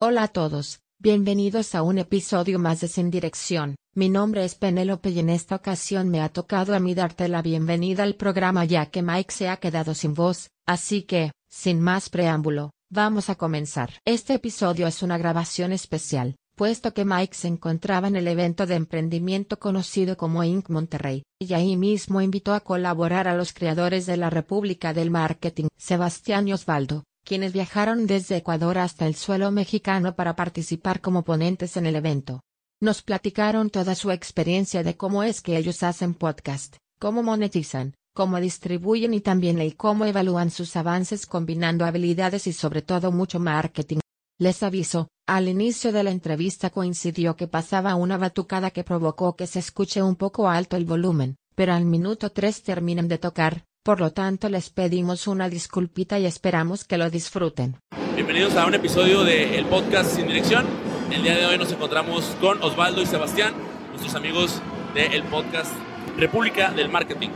Hola a todos, bienvenidos a un episodio más de Sin Dirección. Mi nombre es Penélope y en esta ocasión me ha tocado a mí darte la bienvenida al programa ya que Mike se ha quedado sin voz, así que, sin más preámbulo, vamos a comenzar. Este episodio es una grabación especial, puesto que Mike se encontraba en el evento de emprendimiento conocido como Inc. Monterrey, y ahí mismo invitó a colaborar a los creadores de la República del Marketing, Sebastián y Osvaldo, quienes viajaron desde Ecuador hasta el suelo mexicano para participar como ponentes en el evento. Nos platicaron toda su experiencia de cómo es que ellos hacen podcast, cómo monetizan, cómo distribuyen y también el cómo evalúan sus avances combinando habilidades y sobre todo mucho marketing. Les aviso, al inicio de la entrevista coincidió que pasaba una batucada que provocó que se escuche un poco alto el volumen, pero al minuto 3 terminan de tocar, por lo tanto les pedimos una disculpita y esperamos que lo disfruten. Bienvenidos a un episodio del podcast Sin Dirección. El día de hoy nos encontramos con Osvaldo y Sebastián, nuestros amigos del podcast República del Marketing.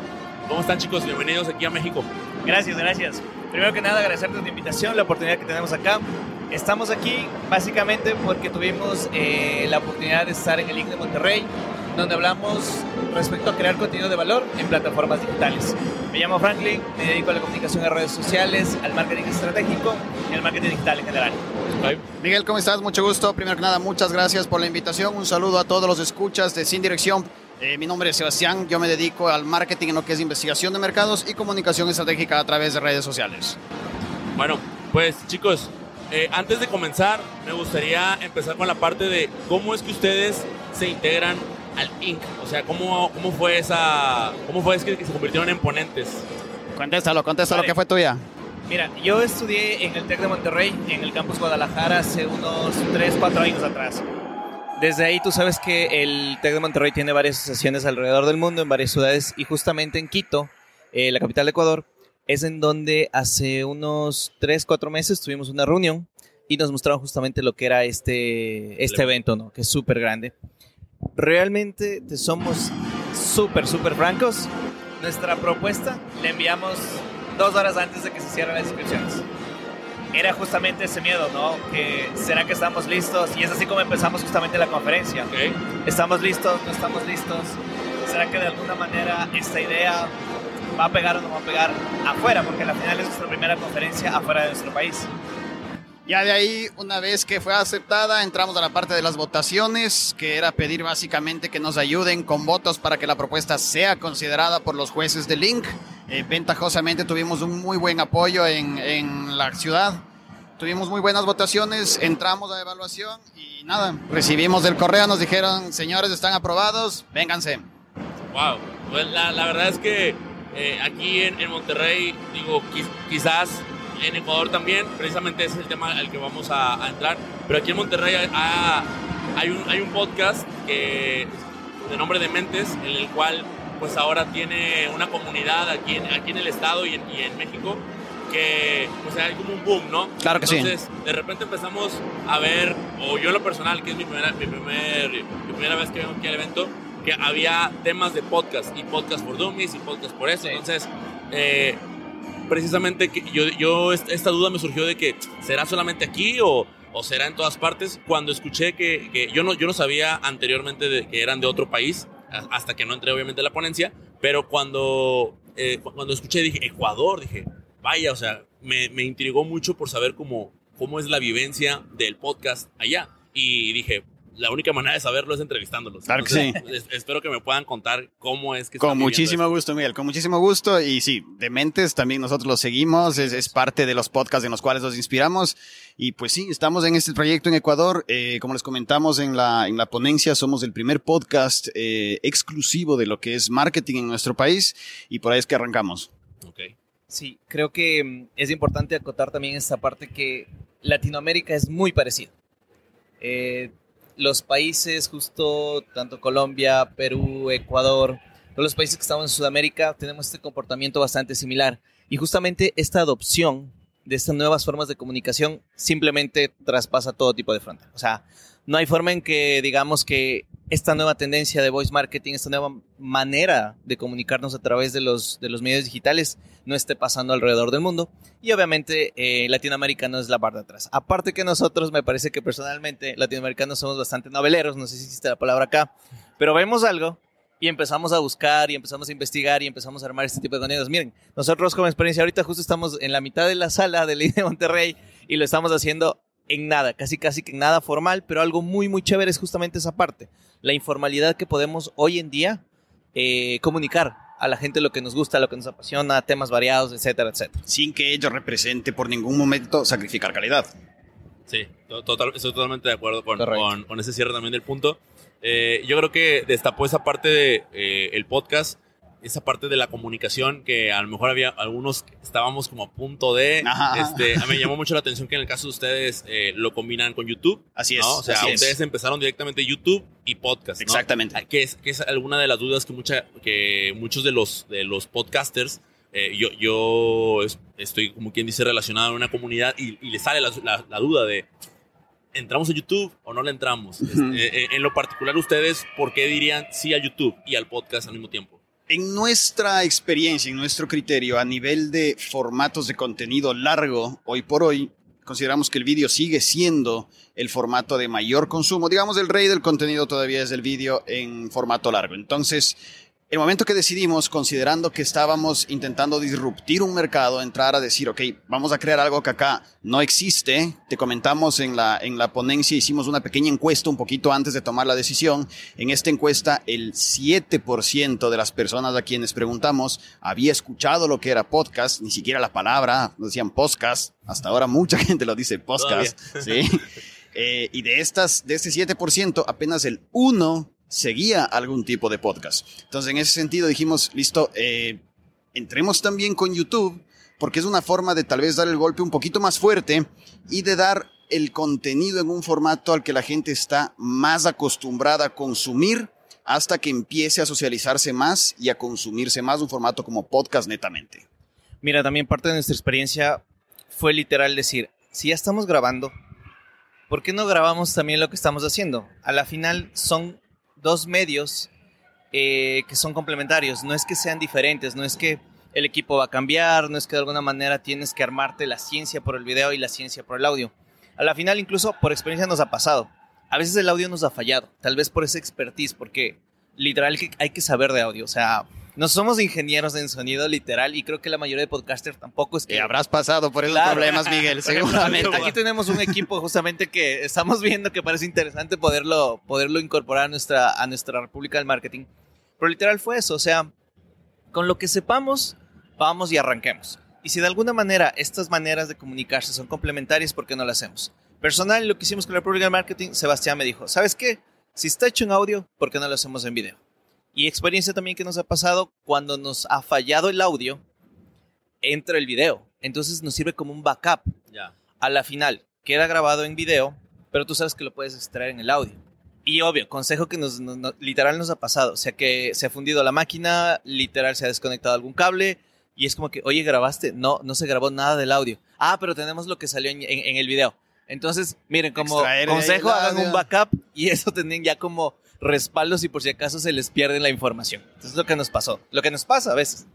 ¿Cómo están chicos? Bienvenidos aquí a México. Gracias, gracias. Primero que nada, agradecerte tu invitación, la oportunidad que tenemos acá. Estamos aquí básicamente porque tuvimos eh, la oportunidad de estar en el INC de Monterrey, donde hablamos respecto a crear contenido de valor en plataformas digitales. Me llamo Franklin, me dedico a la comunicación en redes sociales, al marketing estratégico y al marketing digital en general. Miguel, ¿cómo estás? Mucho gusto. Primero que nada, muchas gracias por la invitación. Un saludo a todos los escuchas de Sin Dirección. Eh, mi nombre es Sebastián, yo me dedico al marketing en lo que es investigación de mercados y comunicación estratégica a través de redes sociales. Bueno, pues chicos, eh, antes de comenzar, me gustaría empezar con la parte de cómo es que ustedes se integran al Inc. O sea, cómo, cómo fue esa, cómo fue que, se convirtieron en ponentes. Contéstalo, contéstalo, Vale. ¿qué fue tuya? Mira, yo estudié en el TEC de Monterrey, en el campus Guadalajara, hace unos 3, 4 años atrás. Desde ahí tú sabes que el TEC de Monterrey tiene varias asociaciones alrededor del mundo, en varias ciudades, y justamente en Quito, eh, la capital de Ecuador, es en donde hace unos 3, 4 meses tuvimos una reunión y nos mostraron justamente lo que era este, este evento, ¿no? Que es súper grande. Realmente te somos súper, súper francos. Nuestra propuesta la enviamos dos horas antes de que se cierren las inscripciones. Era justamente ese miedo, ¿no? Que será que estamos listos y es así como empezamos justamente la conferencia. ¿Ok? ¿Estamos listos? ¿No estamos listos? ¿Será que de alguna manera esta idea va a pegar o no va a pegar afuera? Porque al final es nuestra primera conferencia afuera de nuestro país. Ya de ahí, una vez que fue aceptada, entramos a la parte de las votaciones, que era pedir básicamente que nos ayuden con votos para que la propuesta sea considerada por los jueces del Link. Eh, ventajosamente tuvimos un muy buen apoyo en, en la ciudad. Tuvimos muy buenas votaciones, entramos a evaluación y nada, recibimos el correo, nos dijeron, señores, están aprobados, vénganse. Wow. Pues la, la verdad es que eh, aquí en, en Monterrey, digo, quiz- quizás en Ecuador también, precisamente ese es el tema al que vamos a, a entrar, pero aquí en Monterrey hay, ha- hay un, hay un podcast que, de nombre de Mentes, en el cual pues ahora tiene una comunidad aquí en, aquí en el estado y en, y en México que pues hay como un boom, ¿no? Claro que sí. Entonces, de repente empezamos a ver, o yo en lo personal, que es mi primera, mi primer, mi primera vez que vengo aquí al evento, que había temas de podcast y podcast por dummies y podcast por eso. Sí. Entonces, eh, precisamente que yo, yo est- esta duda me surgió de que será solamente aquí o, o será en todas partes. Cuando escuché que, que yo, no, yo no sabía anteriormente de que eran de otro país, hasta que no entré obviamente la ponencia, pero cuando, eh, cu- cuando escuché dije Ecuador, dije, vaya, o sea, me, me intrigó mucho por saber cómo, cómo es la vivencia del podcast allá. Y dije, la única manera de saberlo es entrevistándolos. Claro que Entonces, es- espero que me puedan contar cómo es que Con están muchísimo esto. gusto, Miguel, con muchísimo gusto. Y sí, Dementes también nosotros los seguimos, es, es parte de los podcasts en los cuales nos inspiramos. Y pues sí, estamos en este proyecto en Ecuador. Eh, como les comentamos en la, en la ponencia, somos el primer podcast eh, exclusivo de lo que es marketing en nuestro país. Y por ahí es que arrancamos. Ok. Sí, creo que mm, es importante acotar también esta parte que Latinoamérica es muy parecido. Eh, los países, justo tanto Colombia, Perú, Ecuador, todos los países que estamos en Sudamérica, tenemos este comportamiento bastante similar. Y justamente esta adopción de estas nuevas formas de comunicación simplemente traspasa todo tipo de frontera. O sea, no hay forma en que digamos que esta nueva tendencia de voice marketing, esta nueva manera de comunicarnos a través de los, de los medios digitales no esté pasando alrededor del mundo. Y obviamente eh, latinoamericano es la barra de atrás. Aparte que nosotros, me parece que personalmente latinoamericanos somos bastante noveleros, no sé si existe la palabra acá, pero vemos algo y empezamos a buscar y empezamos a investigar y empezamos a armar este tipo de contenidos. Miren, nosotros como experiencia ahorita justo estamos en la mitad de la sala de Ley de Monterrey y lo estamos haciendo en nada, casi casi que en nada formal, pero algo muy muy chévere es justamente esa parte, la informalidad que podemos hoy en día eh, comunicar a la gente lo que nos gusta, lo que nos apasiona, temas variados, etcétera, etcétera. Sin que ello represente por ningún momento sacrificar calidad. Sí, total, estoy totalmente de acuerdo con, con, con, ese cierre también del punto. Eh, yo creo que destapó esa parte del de, eh, podcast, esa parte de la comunicación que a lo mejor había algunos estábamos como a punto de. Este, a mí me llamó mucho la atención que en el caso de ustedes eh, lo combinan con YouTube. Así es. ¿no? O sea, ustedes es. empezaron directamente YouTube y podcast. ¿no? Exactamente. Que es, que es alguna de las dudas que, mucha, que muchos de los, de los podcasters. Eh, yo, yo estoy, como quien dice, relacionado en una comunidad y, y le sale la, la, la duda de ¿entramos a YouTube o no le entramos? Uh -huh. eh, en lo particular, ustedes, ¿por qué dirían sí a YouTube y al podcast al mismo tiempo? En nuestra experiencia, en nuestro criterio, a nivel de formatos de contenido largo, hoy por hoy, consideramos que el vídeo sigue siendo el formato de mayor consumo. Digamos, el rey del contenido todavía es el vídeo en formato largo. Entonces, el momento que decidimos, considerando que estábamos intentando disruptir un mercado, entrar a decir, ok, vamos a crear algo que acá no existe, te comentamos en la, en la ponencia, hicimos una pequeña encuesta un poquito antes de tomar la decisión. En esta encuesta, el 7% de las personas a quienes preguntamos había escuchado lo que era podcast, ni siquiera la palabra, decían podcast, hasta ahora mucha gente lo dice podcast, ¿sí? eh, y de, estas, de este 7%, apenas el 1% seguía algún tipo de podcast. Entonces, en ese sentido dijimos, listo, eh, entremos también con YouTube, porque es una forma de tal vez dar el golpe un poquito más fuerte y de dar el contenido en un formato al que la gente está más acostumbrada a consumir hasta que empiece a socializarse más y a consumirse más un formato como podcast netamente. Mira, también parte de nuestra experiencia fue literal decir, si ya estamos grabando, ¿por qué no grabamos también lo que estamos haciendo? A la final son dos medios eh, que son complementarios. No es que sean diferentes, no es que el equipo va a cambiar, no es que de alguna manera tienes que armarte la ciencia por el video y la ciencia por el audio. A la final, incluso por experiencia nos ha pasado. A veces el audio nos ha fallado, tal vez por esa expertise, porque literal hay que saber de audio. O sea, no somos ingenieros en sonido literal y creo que la mayoría de podcasters tampoco es que... Y habrás pasado por esos claro. problemas, Miguel, seguramente. Aquí tenemos un equipo justamente que estamos viendo que parece interesante poderlo, poderlo incorporar a nuestra, a nuestra República del Marketing. Pero literal fue eso, o sea, con lo que sepamos, vamos y arranquemos. Y si de alguna manera estas maneras de comunicarse son complementarias, ¿por qué no lo hacemos? Personal, lo que hicimos con la República del Marketing, Sebastián me dijo, ¿sabes qué? Si está hecho en audio, ¿por qué no lo hacemos en video? Y experiencia también que nos ha pasado cuando nos ha fallado el audio, entra el video. Entonces nos sirve como un backup. Ya. A la final, queda grabado en video, pero tú sabes que lo puedes extraer en el audio. Y obvio, consejo que nos, nos, nos, literal nos ha pasado. O sea que se ha fundido la máquina, literal se ha desconectado algún cable. Y es como que, oye, ¿grabaste? No, no se grabó nada del audio. Ah, pero tenemos lo que salió en, en, en el video. Entonces, miren, como Extraer consejo, hagan un backup y eso tienen ya como respaldos y por si acaso se les pierde la información. Entonces es lo que nos pasó, lo que nos pasa a veces.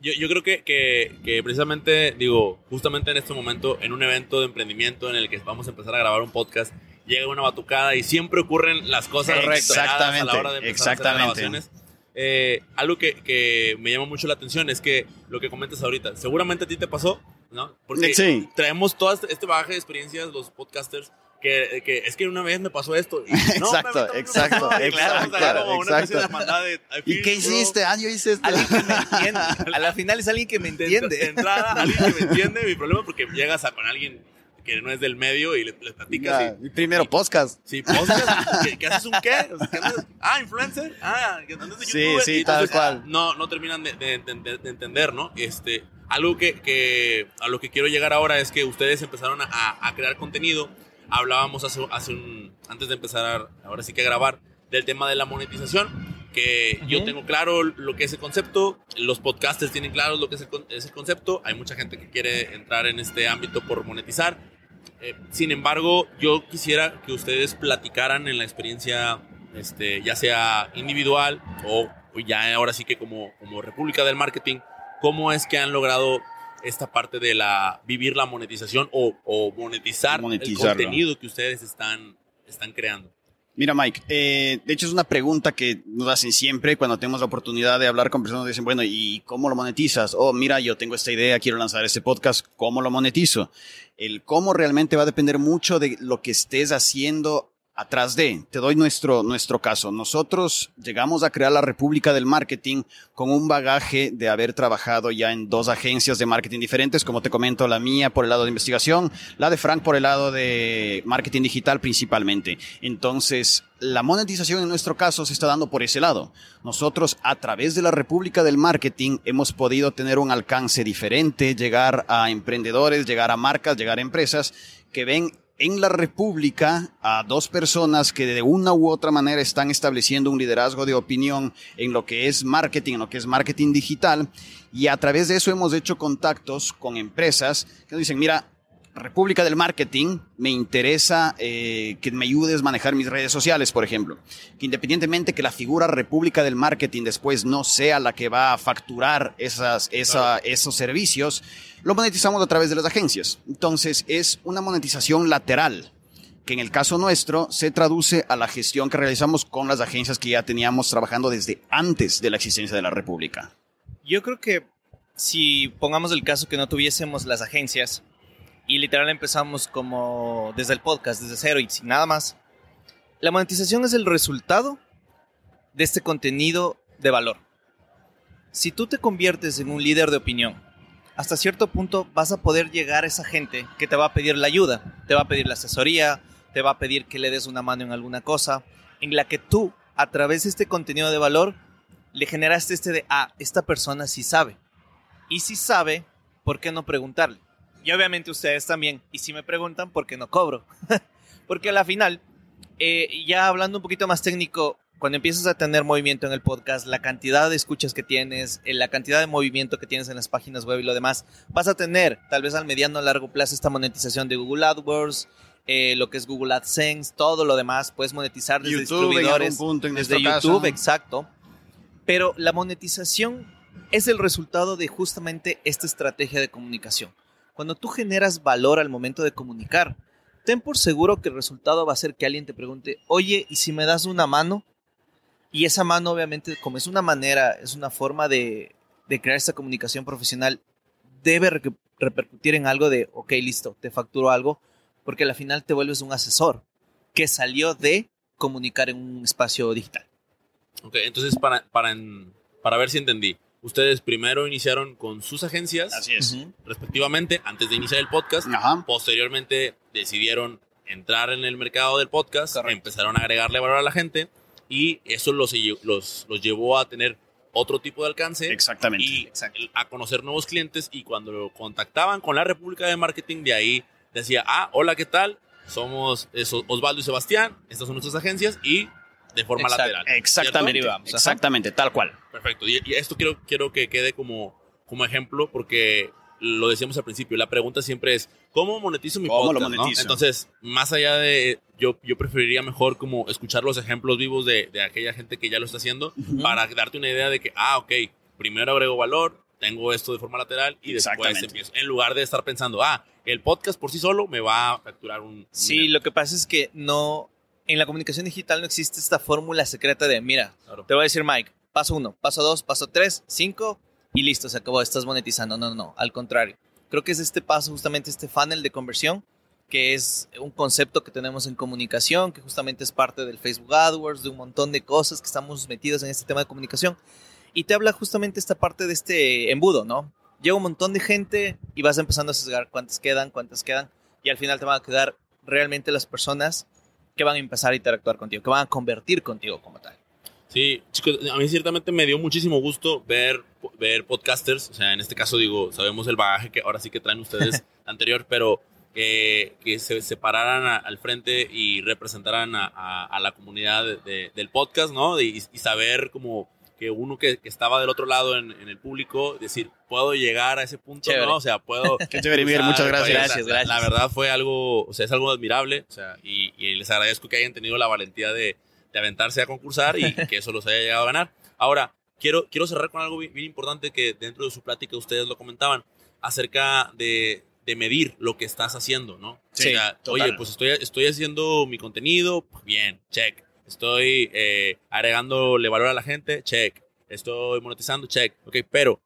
Yo, yo creo que, que, que, precisamente, digo, justamente en este momento, en un evento de emprendimiento en el que vamos a empezar a grabar un podcast, llega una batucada y siempre ocurren las cosas exactamente, a la hora de empezar exactamente. a hacer grabaciones. Eh, algo que, que, me llama mucho la atención es que lo que comentas ahorita, seguramente a ti te pasó, ¿no? Porque sí. traemos todo este, este bagaje de experiencias, los podcasters, que, que, es que una vez me pasó esto. Y, no, exacto, me, exacto, me exacto, claro, exacto. De, ¿Y qué hiciste? Ah, yo hice esto. Alguien que me entiende. A la final es alguien que me entiende. De, de entrada, alguien que me entiende mi problema porque llegas a, con alguien que no es del medio y le, le platicas. Ya, y, primero, y, podcast. Sí, podcast. ¿Qué, ¿Qué, haces un qué? O sea, ¿qué? Ah, influencer. Ah, ¿qué andas de Sí, YouTuber? sí, entonces, tal cual. No, no terminan de, de, de, de, entender, ¿no? Este, algo que, que, a lo que quiero llegar ahora es que ustedes empezaron a, a crear contenido. Hablábamos hace, hace un, antes de empezar, ahora sí que a grabar, del tema de la monetización que yo Ujú. tengo claro lo que es el concepto, los podcasters tienen claro lo que es el, es el concepto, hay mucha gente que quiere entrar en este ámbito por monetizar. Eh, sin embargo, yo quisiera que ustedes platicaran en la experiencia, este, ya sea individual o, o ya ahora sí que como, como República del Marketing, cómo es que han logrado esta parte de la vivir la monetización o, o monetizar el contenido que ustedes están, están creando. Mira, Mike, eh, de hecho es una pregunta que nos hacen siempre cuando tenemos la oportunidad de hablar con personas. Dicen, bueno, ¿y cómo lo monetizas? Oh, mira, yo tengo esta idea, quiero lanzar este podcast, ¿cómo lo monetizo? El cómo realmente va a depender mucho de lo que estés haciendo atrás de. Te doy nuestro, nuestro caso. Nosotros llegamos a crear la República del Marketing con un bagaje de haber trabajado ya en dos agencias de marketing diferentes, como te comento, la mía por el lado de investigación, la de Frank por el lado de marketing digital principalmente. Entonces, la monetización en nuestro caso se está dando por ese lado. Nosotros a través de la República del Marketing hemos podido tener un alcance diferente, llegar a emprendedores, llegar a marcas, llegar a empresas que ven en la República a dos personas que de una u otra manera están estableciendo un liderazgo de opinión en lo que es marketing, en lo que es marketing digital, y a través de eso hemos hecho contactos con empresas que nos dicen, mira, República del Marketing, me interesa eh, que me ayudes a manejar mis redes sociales, por ejemplo. Que independientemente que la figura República del Marketing después no sea la que va a facturar esas, esa- esos servicios, lo monetizamos a través de las agencias. Entonces es una monetización lateral que en el caso nuestro se traduce a la gestión que realizamos con las agencias que ya teníamos trabajando desde antes de la existencia de la República. Yo creo que si pongamos el caso que no tuviésemos las agencias y literal empezamos como desde el podcast, desde cero y sin nada más, la monetización es el resultado de este contenido de valor. Si tú te conviertes en un líder de opinión, hasta cierto punto vas a poder llegar a esa gente que te va a pedir la ayuda, te va a pedir la asesoría, te va a pedir que le des una mano en alguna cosa, en la que tú, a través de este contenido de valor, le generaste este de, ah, esta persona sí sabe. Y si sabe, ¿por qué no preguntarle? Y obviamente ustedes también. Y si me preguntan, ¿por qué no cobro? Porque a la final, eh, ya hablando un poquito más técnico, cuando empiezas a tener movimiento en el podcast, la cantidad de escuchas que tienes, eh, la cantidad de movimiento que tienes en las páginas web y lo demás, vas a tener tal vez al mediano o largo plazo esta monetización de Google AdWords, eh, lo que es Google AdSense, todo lo demás, puedes monetizar desde YouTube distribuidores, punto desde YouTube, caso. exacto. Pero la monetización es el resultado de justamente esta estrategia de comunicación. Cuando tú generas valor al momento de comunicar, ten por seguro que el resultado va a ser que alguien te pregunte, oye, ¿y si me das una mano? Y esa mano, obviamente, como es una manera, es una forma de, crear esta comunicación profesional, debe re- repercutir en algo de, ok, listo, te facturo algo, porque al final te vuelves un asesor que salió de comunicar en un espacio digital. Ok, entonces para, para, para ver si entendí, ustedes primero iniciaron con sus agencias, Así es. Respectivamente, antes de iniciar el podcast, Ajá. posteriormente decidieron entrar en el mercado del podcast, Correcto. empezaron a agregarle valor a la gente y eso los, los, los llevó a tener otro tipo de alcance Exactamente. y a conocer nuevos clientes y cuando lo contactaban con la República de Marketing, de ahí decía, ah, hola, ¿qué tal? Somos Osvaldo y Sebastián, estas son nuestras agencias y de forma lateral. Exactamente. Derivamos. Exactamente, tal cual. Perfecto. Y, y esto quiero, quiero que quede como, como ejemplo porque lo decíamos al principio. La pregunta siempre es, ¿cómo monetizo mi ¿Cómo lo no? monetizo? Entonces, más allá de... Yo, yo preferiría mejor como escuchar los ejemplos vivos de, de aquella gente que ya lo está haciendo para darte una idea de que, ah, ok, primero agrego valor, tengo esto de forma lateral y después empiezo. En lugar de estar pensando, ah, el podcast por sí solo me va a facturar un... un Sí, dinero. lo que pasa es que no, en la comunicación digital no existe esta fórmula secreta de, mira, Claro. te voy a decir Mike, paso uno, paso dos, paso tres, cinco y listo, se acabó, estás monetizando. No, no, no, al contrario. Creo que es este paso, justamente este funnel de conversión, que es un concepto que tenemos en comunicación, que justamente es parte del Facebook AdWords, de un montón de cosas que estamos metidos en este tema de comunicación. Y te habla justamente esta parte de este embudo, ¿no? Llega un montón de gente y vas empezando a sesgar cuántas quedan, cuántas quedan, y al final te van a quedar realmente las personas que van a empezar a interactuar contigo, que van a convertir contigo como tal. Sí, chicos, a mí ciertamente me dio muchísimo gusto ver, ver podcasters. O sea, en este caso digo, sabemos el bagaje que ahora sí que traen ustedes anterior, pero que, que se separaran a- al frente y representaran a, a- a la comunidad de- de- del podcast, ¿no? Y, y saber como que uno que, que estaba del otro lado en, en el público, decir, puedo llegar a ese punto, Chévere. ¿no? O sea, puedo... Qué chévere, muchas gracias. Gracias, la, la- gracias. la verdad fue algo, o sea, es algo admirable, o sea, y, y les agradezco que hayan tenido la valentía de, de aventarse a concursar y que eso los haya llegado a ganar. Ahora, quiero, quiero cerrar con algo bien, bien importante que dentro de su plática ustedes lo comentaban, acerca de, de medir lo que estás haciendo, ¿no? Sí, o sea, oye, pues estoy, estoy haciendo mi contenido, pues, bien, check. Estoy eh, agregándole valor a la gente, check. Estoy monetizando, check. Ok, pero,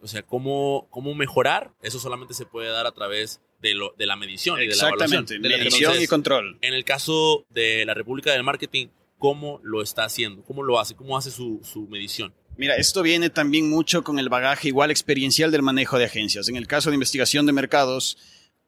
o sea, ¿cómo, cómo mejorar? Eso solamente se puede dar a través de, lo, de la medición y de la evaluación. Exactamente, De la- medición entonces, y control. en el caso de la República del Marketing, ¿cómo lo está haciendo? ¿Cómo lo hace? ¿Cómo hace su, su medición? Mira, esto viene también mucho con el bagaje igual experiencial del manejo de agencias. En el caso de investigación de mercados,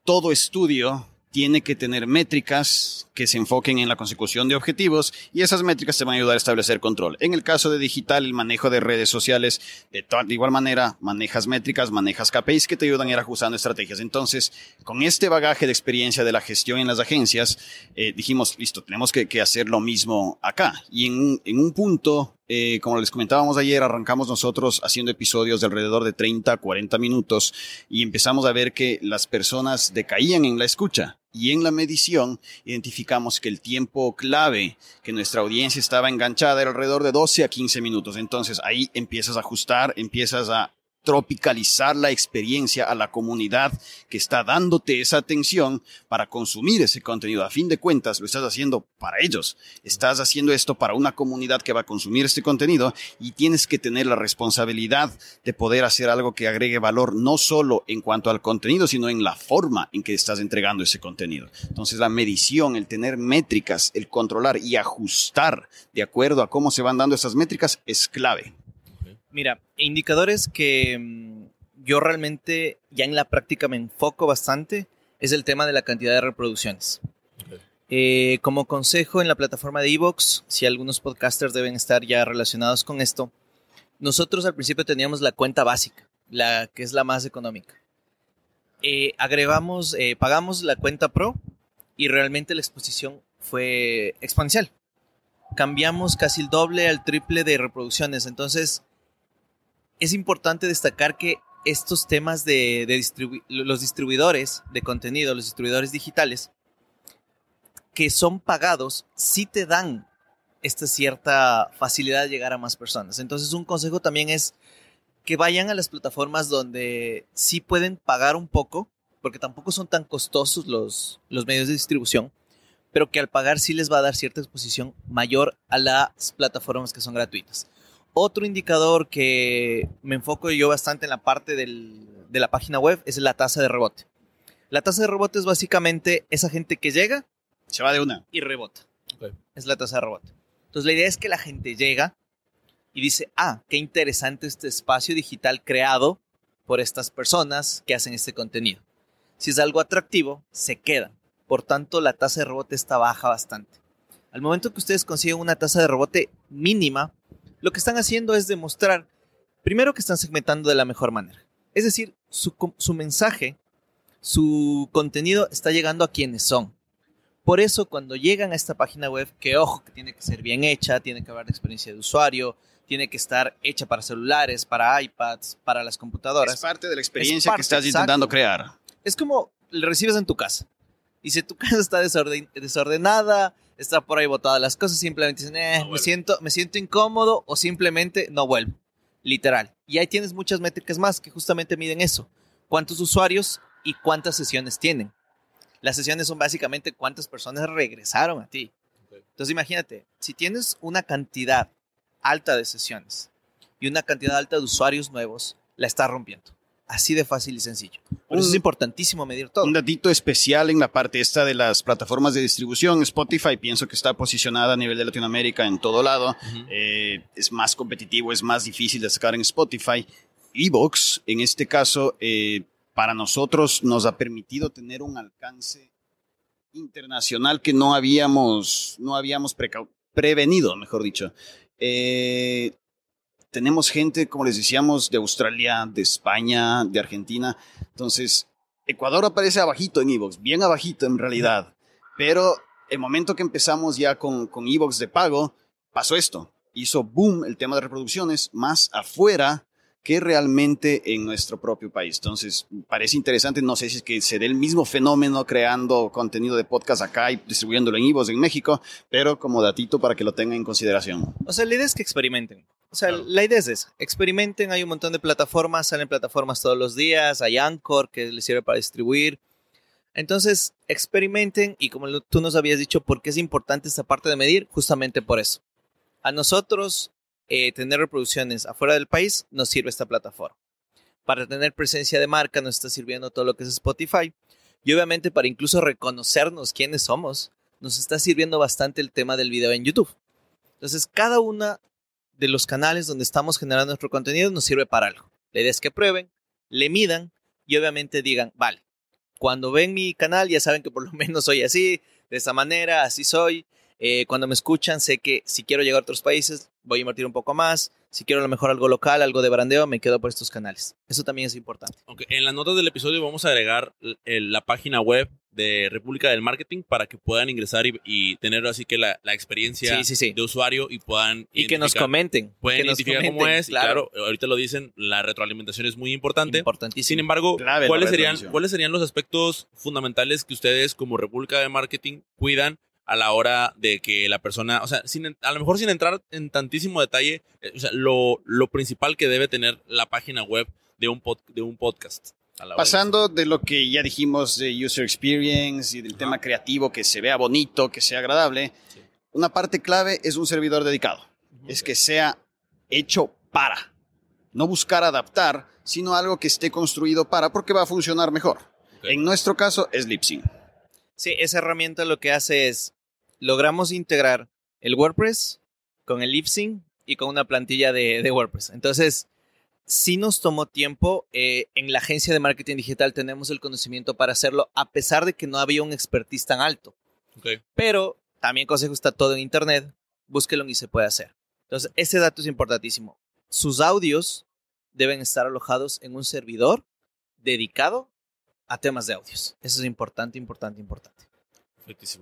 todo estudio tiene que tener métricas que se enfoquen en la consecución de objetivos y esas métricas te van a ayudar a establecer control. En el caso de digital, el manejo de redes sociales, de, de igual manera, manejas métricas, manejas KPIs que te ayudan a ir ajustando estrategias. Entonces, con este bagaje de experiencia de la gestión en las agencias, eh, dijimos, listo, tenemos que, hacer lo mismo acá. Y en un punto, eh, como les comentábamos ayer, arrancamos nosotros haciendo episodios de alrededor de 30, 40 minutos y empezamos a ver que las personas decaían en la escucha. Y en la medición identificamos que el tiempo clave que nuestra audiencia estaba enganchada era alrededor de 12 a 15 minutos. Entonces ahí empiezas a ajustar, empiezas a tropicalizar la experiencia a la comunidad que está dándote esa atención para consumir ese contenido. A fin de cuentas, lo estás haciendo para ellos. Estás haciendo esto para una comunidad que va a consumir este contenido y tienes que tener la responsabilidad de poder hacer algo que agregue valor no solo en cuanto al contenido, sino en la forma en que estás entregando ese contenido. Entonces, la medición, el tener métricas, el controlar y ajustar de acuerdo a cómo se van dando esas métricas es clave. Mira, indicadores que mm, yo realmente ya en la práctica me enfoco bastante es el tema de la cantidad de reproducciones. Eh, como consejo en la plataforma de Evox, si algunos podcasters deben estar ya relacionados con esto, nosotros al principio teníamos la cuenta básica, la que es la más económica. Eh, agregamos, eh, pagamos la cuenta Pro y realmente la exposición fue exponencial. Cambiamos casi el doble al triple de reproducciones. Entonces, es importante destacar que estos temas de, los distribuidores de contenido, los distribuidores digitales, que son pagados, sí te dan esta cierta facilidad de llegar a más personas. Entonces, un consejo también es que vayan a las plataformas donde sí pueden pagar un poco, porque tampoco son tan costosos los medios de distribución, pero que al pagar sí les va a dar cierta exposición mayor a las plataformas que son gratuitas. Otro indicador que me enfoco yo bastante en la parte del- de la página web es la tasa de rebote. La tasa de rebote es básicamente esa gente que llega Se va de una. y rebota. Es la tasa de rebote. Entonces la idea es que la gente llega y dice, ah, qué interesante este espacio digital creado por estas personas que hacen este contenido. Si es algo atractivo, se quedan. Por tanto, la tasa de rebote está baja bastante. Al momento que ustedes consiguen una tasa de rebote mínima, lo que están haciendo es demostrar, primero que están segmentando de la mejor manera. Es decir, su, su mensaje, su contenido está llegando a quienes son. Por eso, cuando llegan a esta página web, que ojo, que tiene que ser bien hecha, tiene que haber de experiencia de usuario, tiene que estar hecha para celulares, para iPads, para las computadoras. Es parte de la experiencia parte, que estás exacto. intentando crear. Es como le recibes en tu casa. Y si tu casa está desorden- desordenada, está por ahí botadas las cosas, simplemente dicen, eh, No me, siento, me siento incómodo o simplemente no vuelvo. Literal. Y ahí tienes muchas métricas más que justamente miden eso. ¿Cuántos usuarios y cuántas sesiones tienen? Las sesiones son básicamente cuántas personas regresaron a ti. Entonces imagínate, si tienes una cantidad alta de sesiones y una cantidad alta de usuarios nuevos, la estás rompiendo. Así de fácil y sencillo. Por eso es importantísimo medir todo. Un datito especial en la parte esta de las plataformas de distribución. Spotify pienso que está posicionada a nivel de Latinoamérica en todo lado. Ujú. Eh, es más competitivo, es más difícil de sacar en Spotify. Evox, en este caso, eh, para nosotros nos ha permitido tener un alcance internacional que no habíamos, no habíamos prevenido, mejor dicho. Eh, tenemos gente, como les decíamos, de Australia, de España, de Argentina. Entonces, Ecuador aparece abajito en Evox, bien abajito en realidad. Pero el momento que empezamos ya con, con Evox de pago, pasó esto. Hizo boom el tema de reproducciones más afuera que realmente en nuestro propio país. Entonces, parece interesante, no sé si es que se dé el mismo fenómeno creando contenido de podcast acá y distribuyéndolo en Evox en México, pero como datito para que lo tengan en consideración. O sea, la idea es que experimenten. O sea, la idea es esa. Experimenten, hay un montón de plataformas, salen plataformas todos los días, hay Anchor que les sirve para distribuir. Entonces, experimenten y como tú nos habías dicho, ¿por qué es importante esta parte de medir? Justamente por eso. A nosotros eh, tener reproducciones afuera del país nos sirve esta plataforma. Para tener presencia de marca nos está sirviendo todo lo que es Spotify. Y obviamente para incluso reconocernos quiénes somos, nos está sirviendo bastante el tema del video en YouTube. Entonces, cada una de los canales donde estamos generando nuestro contenido nos sirve para algo. La idea es que prueben, le midan y obviamente digan, vale, cuando ven mi canal ya saben que por lo menos soy así, de esa manera, así soy. Eh, cuando me escuchan sé que si quiero llegar a otros países voy a invertir un poco más. Si quiero a lo mejor algo local, algo de brandeo, me quedo por estos canales. Eso también es importante. Okay. En las notas del episodio vamos a agregar la página web de República del Marketing para que puedan ingresar y, tener así que la, experiencia de usuario y puedan... Y que nos comenten. Pueden que identificar cómo es. Claro. claro. ahorita lo dicen, la retroalimentación es muy importante. Importantísimo. Sin embargo, ¿cuáles serían, ¿cuáles serían los aspectos fundamentales que ustedes como República de Marketing cuidan a la hora de que la persona, o sea, sin, a lo mejor sin entrar en tantísimo detalle, eh, o sea, lo, lo, principal que debe tener la página web de un, pod, de un podcast. Pasando de lo que ya dijimos de user experience y del tema creativo, que se vea bonito, que sea agradable, una parte clave es un servidor dedicado. Es que sea hecho para. No buscar adaptar, sino algo que esté construido para, porque va a funcionar mejor. En nuestro caso es Lipsync. Sí, esa herramienta lo que hace es logramos integrar el WordPress con el LipSync y con una plantilla de, WordPress. Entonces, sí nos tomó tiempo. Eh, en la agencia de marketing digital tenemos el conocimiento para hacerlo, a pesar de que no había un expertise tan alto. Pero también consejo está todo en internet. Búsquelo y se puede hacer. Entonces, ese dato es importantísimo. Sus audios deben estar alojados en un servidor dedicado a temas de audios. Eso es importante, importante, importante.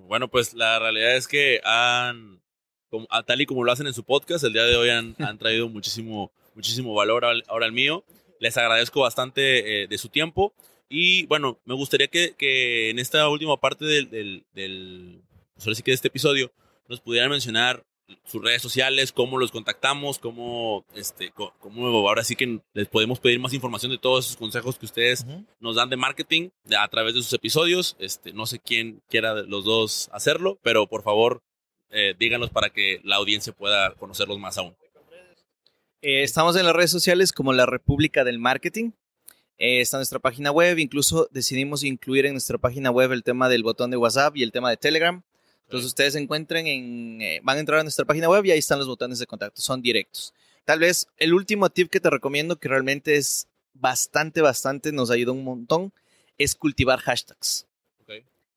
Bueno, pues la realidad es que han, tal y como lo hacen en su podcast, el día de hoy han, han traído muchísimo, muchísimo valor ahora al mío. Les agradezco bastante eh, de su tiempo. Y bueno, me gustaría que, que en esta última parte del, del, del pues que de este episodio, nos pudieran mencionar sus redes sociales, cómo los contactamos, cómo, este, cómo ahora sí que les podemos pedir más información de todos esos consejos que ustedes nos dan de marketing a través de sus episodios. Este, no sé quién quiera de los dos hacerlo, pero por favor eh, díganos para que la audiencia pueda conocerlos más aún. Eh, estamos en las redes sociales como la República del Marketing. Eh, está nuestra página web, incluso decidimos incluir en nuestra página web el tema del botón de WhatsApp y el tema de Telegram. Entonces ustedes encuentren en, eh, van a entrar a nuestra página web y ahí están los botones de contacto, son directos. Tal vez el último tip que te recomiendo, que realmente es bastante, bastante, nos ayuda un montón, es cultivar hashtags.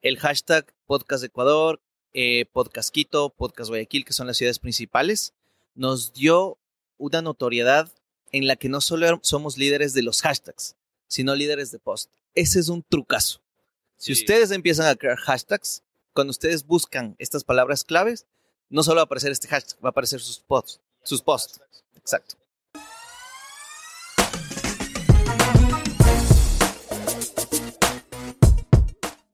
El hashtag Podcast Ecuador, eh, Podcast Quito, Podcast Guayaquil, que son las ciudades principales, nos dio una notoriedad en la que no solo somos líderes de los hashtags, sino líderes de post. Ese es un trucazo. Si ustedes empiezan a crear hashtags, cuando ustedes buscan estas palabras claves, no solo va a aparecer este hashtag, va a aparecer sus posts. Sus posts. Exacto.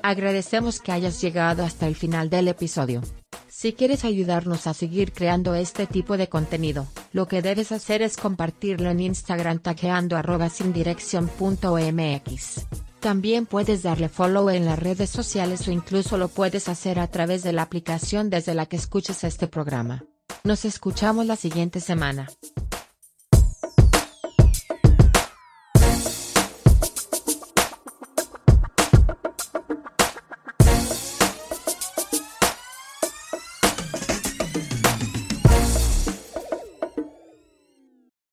Agradecemos que hayas llegado hasta el final del episodio. Si quieres ayudarnos a seguir creando este tipo de contenido, lo que debes hacer es compartirlo en Instagram taqueando arroba también puedes darle follow en las redes sociales o incluso lo puedes hacer a través de la aplicación desde la que escuches este programa. Nos escuchamos la siguiente semana.